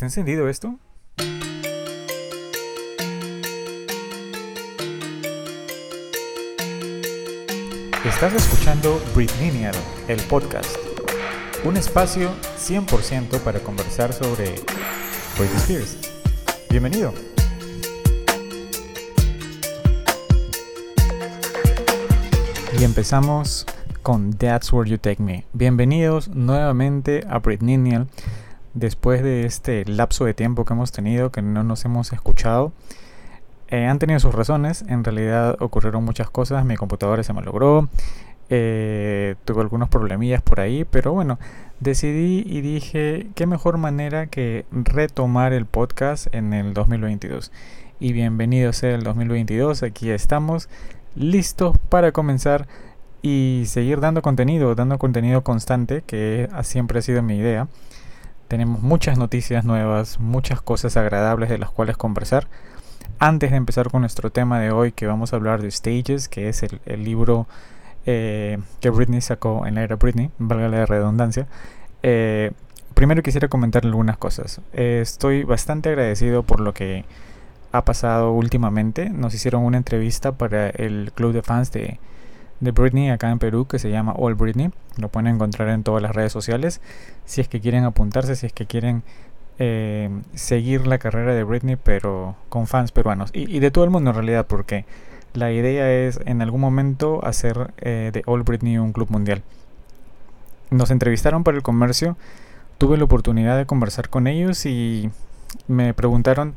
¿Está encendido esto? Estás escuchando Britney, el podcast, un espacio 100% para conversar sobre Britney Spears. Bienvenido. Y empezamos con That's Where You Take Me. Bienvenidos nuevamente a Britney después de este lapso de tiempo que hemos tenido, que no nos hemos escuchado. Eh, han tenido sus razones, en realidad ocurrieron muchas cosas, mi computadora se me logró, eh, tuve algunos problemillas por ahí, pero bueno, decidí y dije qué mejor manera que retomar el podcast en el 2022. Y bienvenido sea el 2022, aquí estamos listos para comenzar y seguir dando contenido, dando contenido constante, que siempre ha sido mi idea. Tenemos muchas noticias nuevas, muchas cosas agradables de las cuales conversar. Antes de empezar con nuestro tema de hoy, que vamos a hablar de Stages, que es el, libro eh, que Britney sacó en la era Britney, valga la redundancia. Eh, primero quisiera comentar algunas cosas. Eh, estoy bastante agradecido por lo que ha pasado últimamente. Nos hicieron una entrevista para el club de fans de, de Britney acá en Perú que se llama All Britney. Lo pueden encontrar en todas las redes sociales. Si es que quieren apuntarse, si es que quieren eh, seguir la carrera de Britney, pero con fans peruanos. Y, de todo el mundo en realidad, porque la idea es en algún momento hacer eh, de All Britney un club mundial. Nos entrevistaron para el comercio. Tuve la oportunidad de conversar con ellos y me preguntaron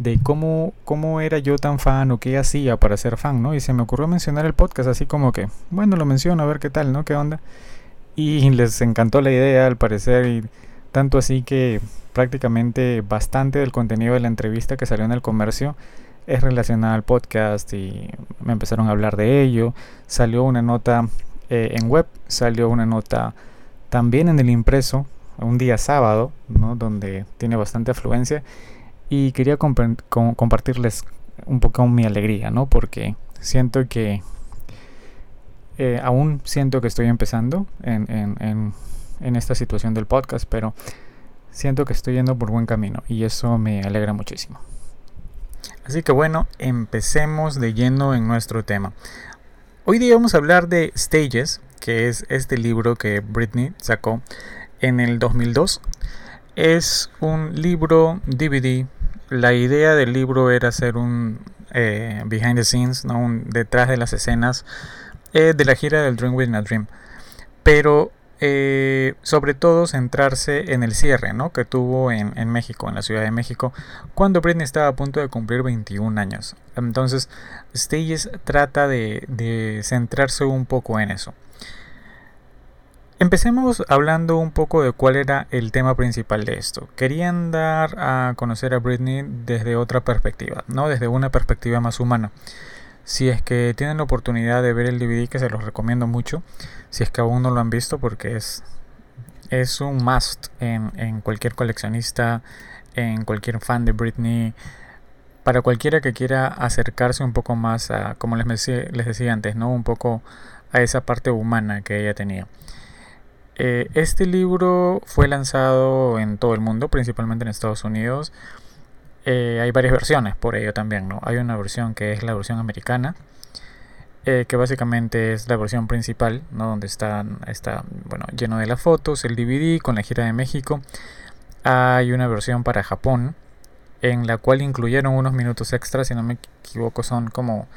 de cómo, cómo era yo tan fan o qué hacía para ser fan, ¿no? Y se me ocurrió mencionar el podcast así como que, bueno, lo menciono a ver qué tal, ¿no? ¿Qué onda? Y les encantó la idea al parecer y tanto así que prácticamente bastante del contenido de la entrevista que salió en el comercio es relacionada al podcast y me empezaron a hablar de ello. Salió una nota eh, en web, salió una nota también en el impreso, un día sábado, ¿no? donde tiene bastante afluencia y quería compartirles un poco mi alegría, ¿no? Porque siento que eh, aún siento que estoy empezando en, en, en, esta situación del podcast, pero siento que estoy yendo por buen camino y eso me alegra muchísimo. Así que bueno, empecemos de en nuestro tema. Hoy día vamos a hablar de Stages, que es este libro que Britney sacó en el 2002. Es un libro DVD la idea del libro era hacer un eh, behind the scenes, ¿no? un detrás de las escenas eh, de la gira del Dream Within a Dream. Pero eh, sobre todo centrarse en el cierre ¿no? que tuvo en, México, en la Ciudad de México, cuando Britney estaba a punto de cumplir 21 años. Entonces, Stages trata de centrarse un poco en eso. Empecemos hablando un poco de cuál era el tema principal de esto. Querían dar a conocer a Britney desde otra perspectiva, ¿no? Desde una perspectiva más humana. Si es que tienen la oportunidad de ver el DVD, que se los recomiendo mucho, si es que aún no lo han visto, porque es, es un must en, en cualquier coleccionista, en cualquier fan de Britney, para cualquiera que quiera acercarse un poco más a, como les les decía antes, ¿no? Un poco a esa parte humana que ella tenía. Eh, este libro fue lanzado en todo el mundo, principalmente en Estados Unidos. Eh, hay varias versiones por ello también, ¿no? Hay una versión que es la versión americana, eh, que básicamente es la versión principal, ¿no? Donde está, está bueno, lleno de las fotos, el DVD con la gira de México. Hay una versión para Japón, en la cual incluyeron unos minutos extras, si no me equivoco, son como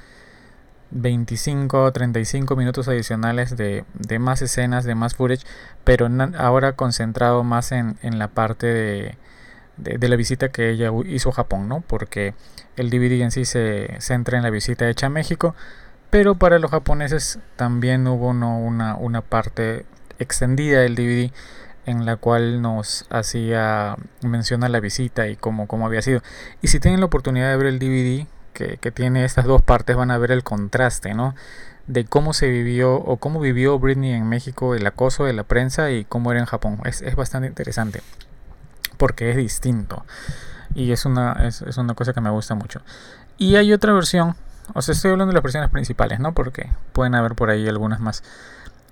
25 o 35 minutos adicionales de, más escenas, de más footage, pero ahora concentrado más en, la parte de, de, la visita que ella hizo a Japón, ¿no? Porque el DVD en sí se centra en la visita hecha a México, pero para los japoneses también hubo una, una parte extendida del DVD en la cual nos hacía mención a la visita y cómo, cómo había sido. Y si tienen la oportunidad de ver el DVD, que, tiene estas dos partes van a ver el contraste, ¿no? De cómo se vivió o cómo vivió Britney en México el acoso de la prensa y cómo era en Japón. Es, bastante interesante porque es distinto y es una, es, una cosa que me gusta mucho. Y hay otra versión, o sea, estoy hablando de las versiones principales, ¿no? Porque pueden haber por ahí algunas más,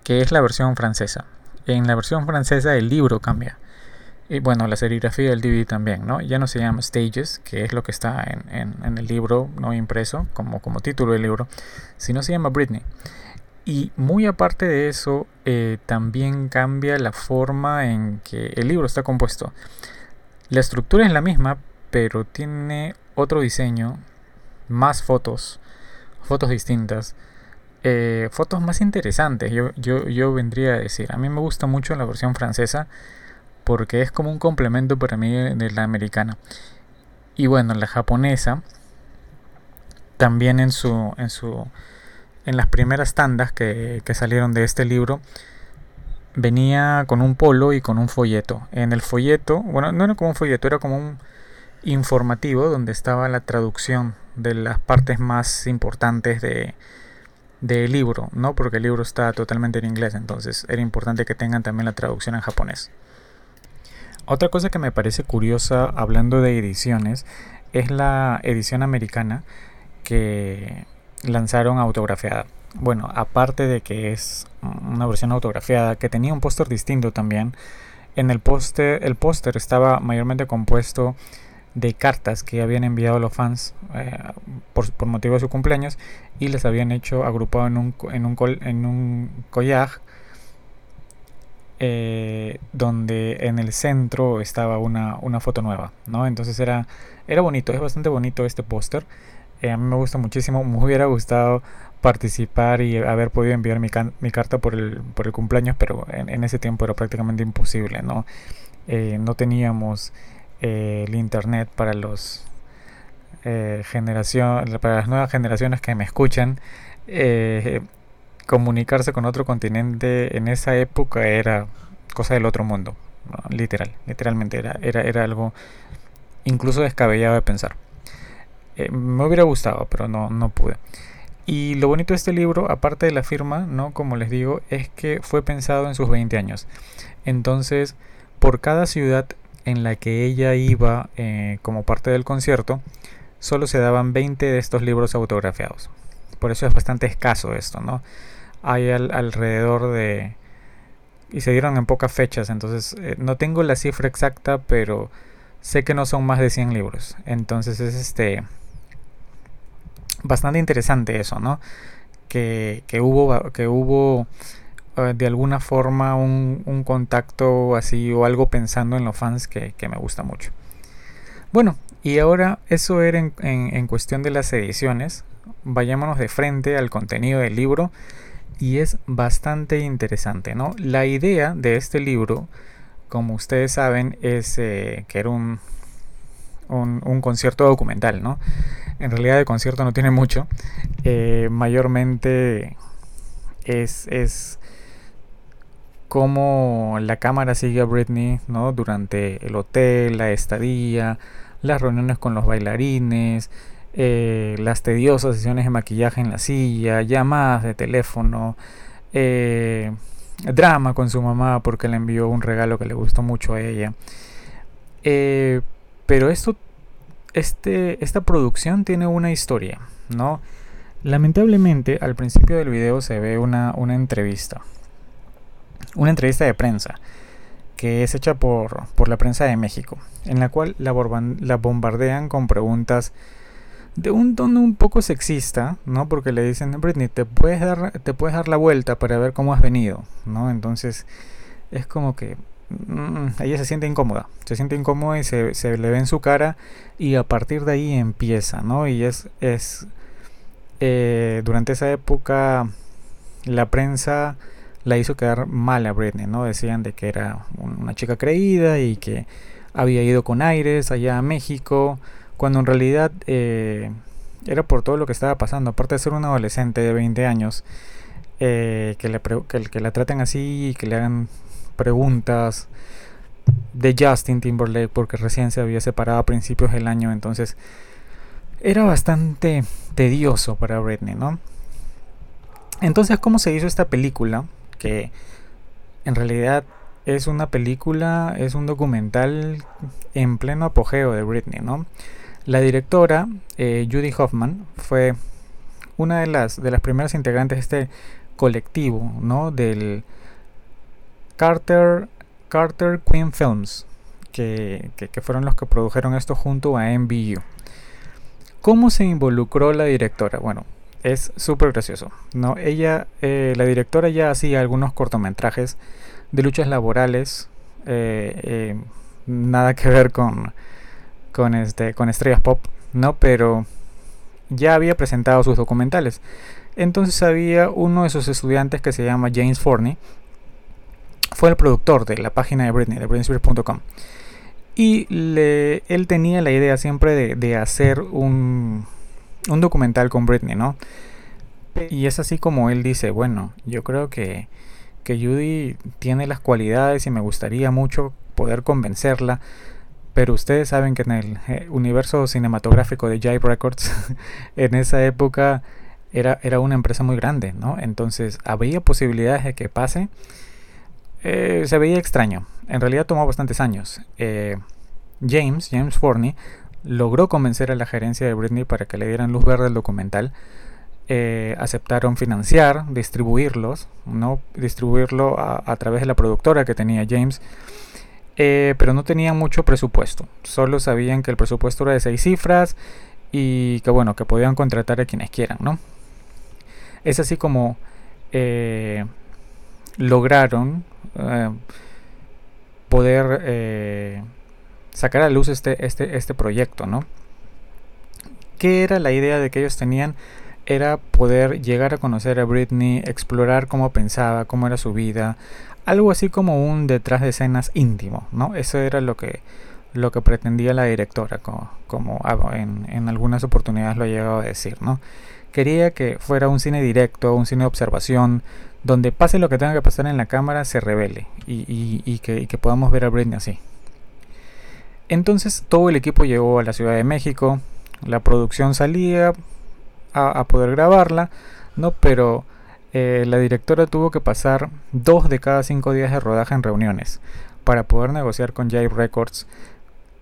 que es la versión francesa. En la versión francesa el libro cambia. Y bueno, la serigrafía del DVD también, ¿no? Ya no se llama Stages, que es lo que está en, en, el libro, no impreso, como, como título del libro, sino se llama Britney. Y muy aparte de eso, eh, también cambia la forma en que el libro está compuesto. La estructura es la misma, pero tiene otro diseño, más fotos, fotos distintas, eh, fotos más interesantes, yo, yo, yo vendría a decir. A mí me gusta mucho la versión francesa porque es como un complemento para mí de la americana. Y bueno, la japonesa también en su en su en las primeras tandas que, que, salieron de este libro venía con un polo y con un folleto. En el folleto, bueno, no era como un folleto, era como un informativo donde estaba la traducción de las partes más importantes de del libro, ¿no? Porque el libro está totalmente en inglés, entonces era importante que tengan también la traducción en japonés. Otra cosa que me parece curiosa hablando de ediciones es la edición americana que lanzaron autografiada. Bueno, aparte de que es una versión autografiada que tenía un póster distinto también, en el póster el póster estaba mayormente compuesto de cartas que habían enviado los fans eh, por, motivo de su cumpleaños y les habían hecho agrupado en un, en un, en un collage eh, donde en el centro estaba una, una, foto nueva, ¿no? Entonces era, era bonito, es bastante bonito este póster. Eh, a mí me gusta muchísimo, me hubiera gustado participar y haber podido enviar mi, carta por el, por el cumpleaños, pero en, ese tiempo era prácticamente imposible, ¿no? Eh, no teníamos el internet para los generación, para las nuevas generaciones que me escuchan comunicarse con otro continente en esa época era cosa del otro mundo. Literal, literalmente era, era, era algo incluso descabellado de pensar. Eh, me hubiera gustado, pero no, no pude. Y lo bonito de este libro, aparte de la firma, ¿no? Como les digo, es que fue pensado en sus 20 años. Entonces, por cada ciudad en la que ella iba eh, como parte del concierto, solo se daban 20 de estos libros autografiados. Por eso es bastante escaso esto, ¿no? hay alrededor de... Y se dieron en pocas fechas, entonces eh, no tengo la cifra exacta, pero sé que no son más de 100 libros. Entonces es este... Bastante interesante eso, ¿no? Que, que hubo, que hubo eh, de alguna forma un, contacto así o algo pensando en los fans que, me gusta mucho. Bueno, y ahora eso era en, en cuestión de las ediciones. Vayámonos de frente al contenido del libro y es bastante interesante, ¿no? La idea de este libro, como ustedes saben, es eh, que era un, un, concierto documental, ¿no? En realidad el concierto no tiene mucho, eh, mayormente es, es cómo la cámara sigue a Britney, ¿no? Durante el hotel, la estadía, las reuniones con los bailarines, eh, las tediosas sesiones de maquillaje en la silla, llamadas de teléfono, eh, drama con su mamá porque le envió un regalo que le gustó mucho a ella. Eh, pero esto, este, esta producción tiene una historia, ¿no? Lamentablemente al principio del video se ve una, una entrevista, una entrevista de prensa que es hecha por, por la prensa de México, en la cual la, la bombardean con preguntas de un tono un poco sexista, ¿no? Porque le dicen, Britney, te puedes dar, te puedes dar la vuelta para ver cómo has venido, ¿no? Entonces es como que mm, ella se siente incómoda, se siente incómoda y se, se, le ve en su cara y a partir de ahí empieza, ¿no? Y es, es eh, durante esa época la prensa la hizo quedar mal a Britney, ¿no? Decían de que era una chica creída y que había ido con aires allá a México cuando en realidad eh, era por todo lo que estaba pasando, aparte de ser un adolescente de 20 años, eh, que, le que, la traten así y que le hagan preguntas de Justin Timberlake porque recién se había separado a principios del año, entonces era bastante tedioso para Britney, ¿no? Entonces, ¿cómo se hizo esta película? Que en realidad es una película, es un documental en pleno apogeo de Britney, ¿no? La directora, eh, Judy Hoffman, fue una de las, de las primeras integrantes de este colectivo, ¿no? Del Carter, Carter Queen Films. que, fueron los que produjeron esto junto a MBU. ¿Cómo se involucró la directora? Bueno, es súper gracioso. ¿no? Ella, eh, la directora ya hacía algunos cortometrajes de luchas laborales, eh, eh, nada que ver con, con, este, con estrellas pop, ¿no? Pero ya había presentado sus documentales. Entonces había uno de sus estudiantes que se llama James Forney, fue el productor de la página de Britney, de BritneySpears.com. Y le, él tenía la idea siempre de, hacer un, un, documental con Britney, ¿no? Y es así como él dice, bueno, yo creo que, que Judy tiene las cualidades y me gustaría mucho poder convencerla. Pero ustedes saben que en el eh, universo cinematográfico de Jive Records, en esa época era, era una empresa muy grande, ¿no? Entonces había posibilidades de que pase eh, se veía extraño. En realidad tomó bastantes años. Eh, James, James Forney, logró convencer a la gerencia de Britney para que le dieran luz verde al documental. Aceptaron financiar, distribuirlos, no distribuirlo a, través de la productora que tenía James, pero no tenían mucho presupuesto. Solo sabían que el presupuesto era de seis cifras y que bueno, que podían contratar a quienes quieran, ¿no? Es así como lograron eh, poder eh, sacar a luz este, este, este proyecto, ¿no? ¿Qué era la idea de que ellos tenían? Era poder llegar a conocer a Britney, explorar cómo pensaba, cómo era su vida, algo así como un detrás de escenas íntimo, ¿no? Eso era lo que, lo que pretendía la directora, como, como ah, en, en, algunas oportunidades lo ha llegado a decir, ¿no? Quería que fuera un cine directo, un cine de observación, donde pase lo que tenga que pasar en la cámara se revele y, que, podamos ver a Britney así. Entonces todo el equipo llegó a la Ciudad de México, la producción salía a, poder grabarla, ¿no? pero eh, la directora tuvo que pasar dos de cada cinco días de rodaje en reuniones para poder negociar con Jive Records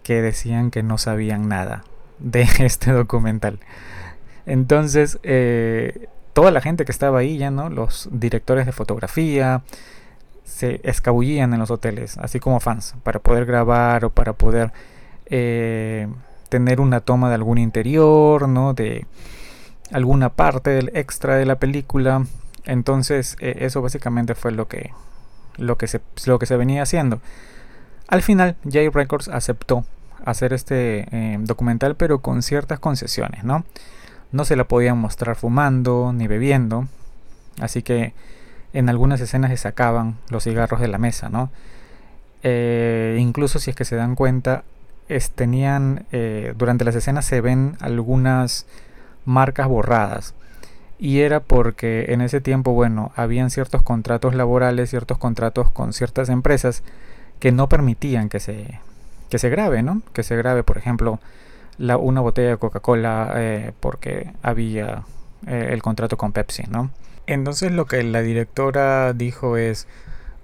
que decían que no sabían nada de este documental. Entonces, eh, toda la gente que estaba ahí ya, ¿no? Los directores de fotografía se escabullían en los hoteles, así como fans, para poder grabar o para poder eh, tener una toma de algún interior, ¿no? De alguna parte del extra de la película. Entonces, eh, eso básicamente fue lo que, lo, que se, lo que se venía haciendo. Al final, J Records aceptó hacer este eh, documental, pero con ciertas concesiones, ¿no? no se la podían mostrar fumando ni bebiendo, así que en algunas escenas se sacaban los cigarros de la mesa, ¿no? Eh, incluso si es que se dan cuenta, tenían eh, durante las escenas se ven algunas marcas borradas y era porque en ese tiempo, bueno, habían ciertos contratos laborales, ciertos contratos con ciertas empresas que no permitían que se que se grabe, ¿no? Que se grabe, por ejemplo, una botella de Coca-Cola eh, porque había eh, el contrato con Pepsi, ¿no? Entonces lo que la directora dijo es,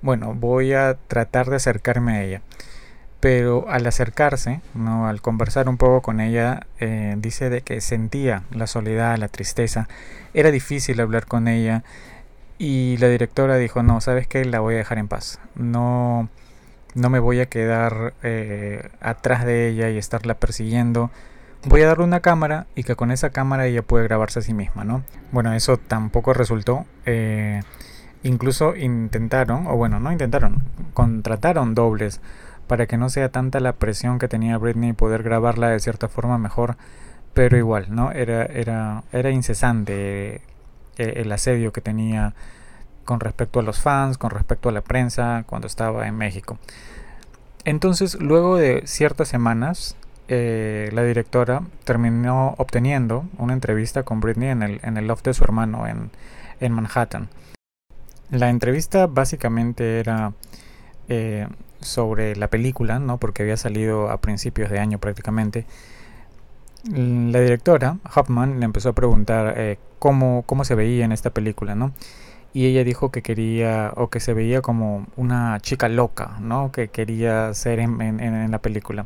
bueno, voy a tratar de acercarme a ella. Pero al acercarse, ¿no? al conversar un poco con ella, eh, dice de que sentía la soledad, la tristeza. Era difícil hablar con ella. Y la directora dijo, no, ¿sabes qué? La voy a dejar en paz. No, no me voy a quedar eh, atrás de ella y estarla persiguiendo. Voy a darle una cámara y que con esa cámara ella puede grabarse a sí misma, ¿no? Bueno, eso tampoco resultó. Eh, incluso intentaron, o bueno, no intentaron, contrataron dobles para que no sea tanta la presión que tenía Britney poder grabarla de cierta forma mejor, pero igual, ¿no? Era, era, era incesante eh, el asedio que tenía con respecto a los fans, con respecto a la prensa cuando estaba en México. Entonces, luego de ciertas semanas, eh, la directora terminó obteniendo una entrevista con Britney en el, en el loft de su hermano en, en Manhattan. La entrevista básicamente era eh, sobre la película, ¿no? porque había salido a principios de año prácticamente. La directora, Hoffman, le empezó a preguntar eh, cómo, cómo se veía en esta película, ¿no? y ella dijo que quería o que se veía como una chica loca, ¿no? Que quería ser en, la película.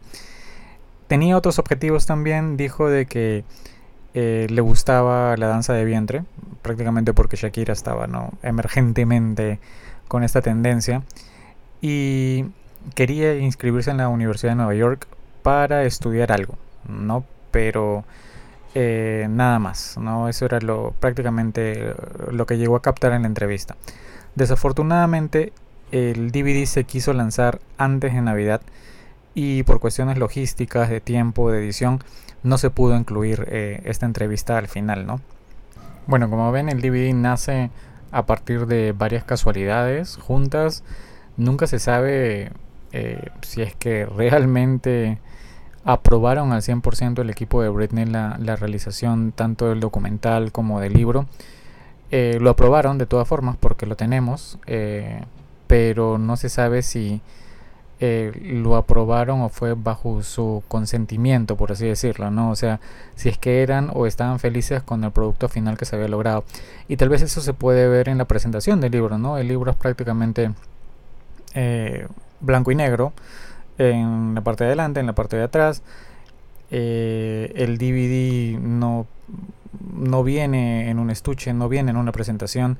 Tenía otros objetivos también, dijo de que eh, le gustaba la danza de vientre, prácticamente porque Shakira estaba ¿no? emergentemente con esta tendencia. Y quería inscribirse en la Universidad de Nueva York para estudiar algo, ¿no? Pero eh, nada más, ¿no? Eso era lo prácticamente lo que llegó a captar en la entrevista. Desafortunadamente, el DVD se quiso lanzar antes de Navidad y por cuestiones logísticas, de tiempo, de edición, no se pudo incluir eh, esta entrevista al final, ¿no? Bueno, como ven, el DVD nace a partir de varias casualidades juntas. Nunca se sabe eh, si es que realmente aprobaron al 100% el equipo de Britney la, realización tanto del documental como del libro. Eh, lo aprobaron de todas formas porque lo tenemos, eh, pero no se sabe si lo aprobaron o fue bajo su consentimiento, por así decirlo, ¿no? O sea, si es que eran o estaban felices con el producto final que se había logrado. Y tal vez eso se puede ver en la presentación del libro, ¿no? El libro es prácticamente blanco y negro en la parte de adelante, en la parte de atrás. Eh, el DVD no, no viene en un estuche, no viene en una presentación.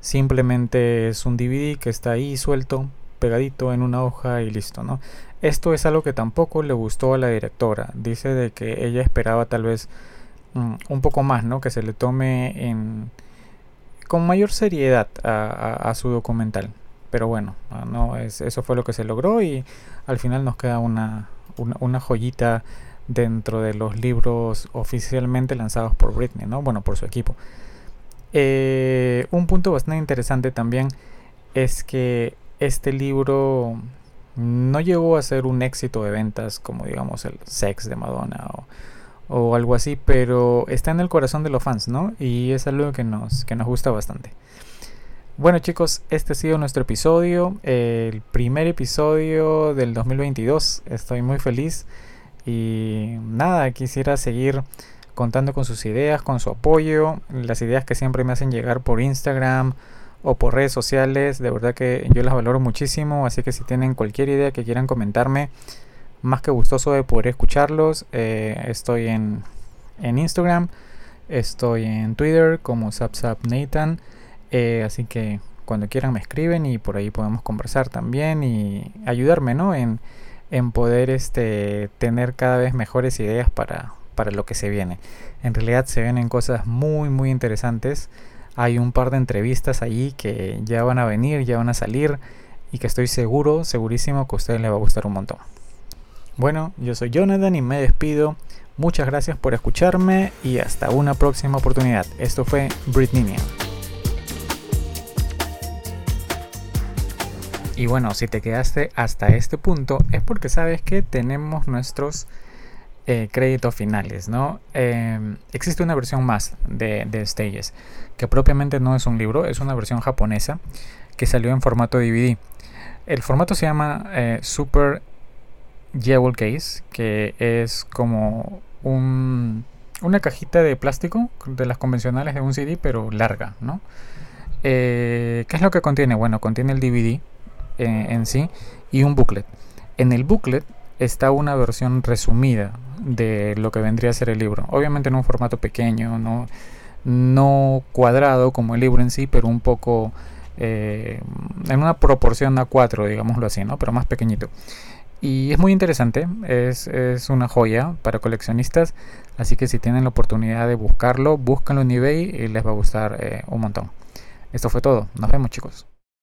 Simplemente es un DVD que está ahí suelto, pegadito en una hoja y listo, ¿no? Esto es algo que tampoco le gustó a la directora. Dice de que ella esperaba tal vez mm, un poco más, ¿no? Que se le tome en con mayor seriedad a su documental pero bueno, no es, eso fue lo que se logró y al final nos queda una, una, joyita dentro de los libros oficialmente lanzados por Britney, ¿no? Bueno, por su equipo. Eh, un punto bastante interesante también es que este libro no llegó a ser un éxito de ventas como digamos el Sex de Madonna o, o algo así, pero está en el corazón de los fans, ¿no? Y es algo que nos, que nos gusta bastante. Bueno chicos, este ha sido nuestro episodio, el primer episodio del 2022. Estoy muy feliz y nada, quisiera seguir contando con sus ideas, con su apoyo, las ideas que siempre me hacen llegar por Instagram o por redes sociales. De verdad que yo las valoro muchísimo, así que si tienen cualquier idea que quieran comentarme, más que gustoso de poder escucharlos. Eh, estoy en, en Instagram, estoy en Twitter como SapSapNathan. Eh, así que cuando quieran me escriben y por ahí podemos conversar también y ayudarme ¿no? en, en poder este, tener cada vez mejores ideas para, para lo que se viene. En realidad se vienen cosas muy muy interesantes. Hay un par de entrevistas allí que ya van a venir, ya van a salir y que estoy seguro, segurísimo que a ustedes les va a gustar un montón. Bueno, yo soy Jonathan y me despido. Muchas gracias por escucharme y hasta una próxima oportunidad. Esto fue Britney. Y bueno, si te quedaste hasta este punto es porque sabes que tenemos nuestros eh, créditos finales, ¿no? Em, existe una versión más de, de, Stages, que propiamente no es un libro, es una versión japonesa que salió en formato DVD. El formato se llama eh, Super Jewel Case, que es como un, una cajita de plástico de las convencionales de un CD, pero larga, ¿no? Eh, ¿Qué es lo que contiene? Bueno, contiene el DVD, en sí y un booklet. En el booklet está una versión resumida de lo que vendría a ser el libro. Obviamente en un formato pequeño, no, no cuadrado como el libro en sí, pero un poco eh, en una proporción A4, digámoslo así, ¿no? pero más pequeñito. Y es muy interesante, es, es, una joya para coleccionistas, así que si tienen la oportunidad de buscarlo, búscanlo en eBay y les va a gustar eh, un montón. Esto fue todo, nos vemos chicos.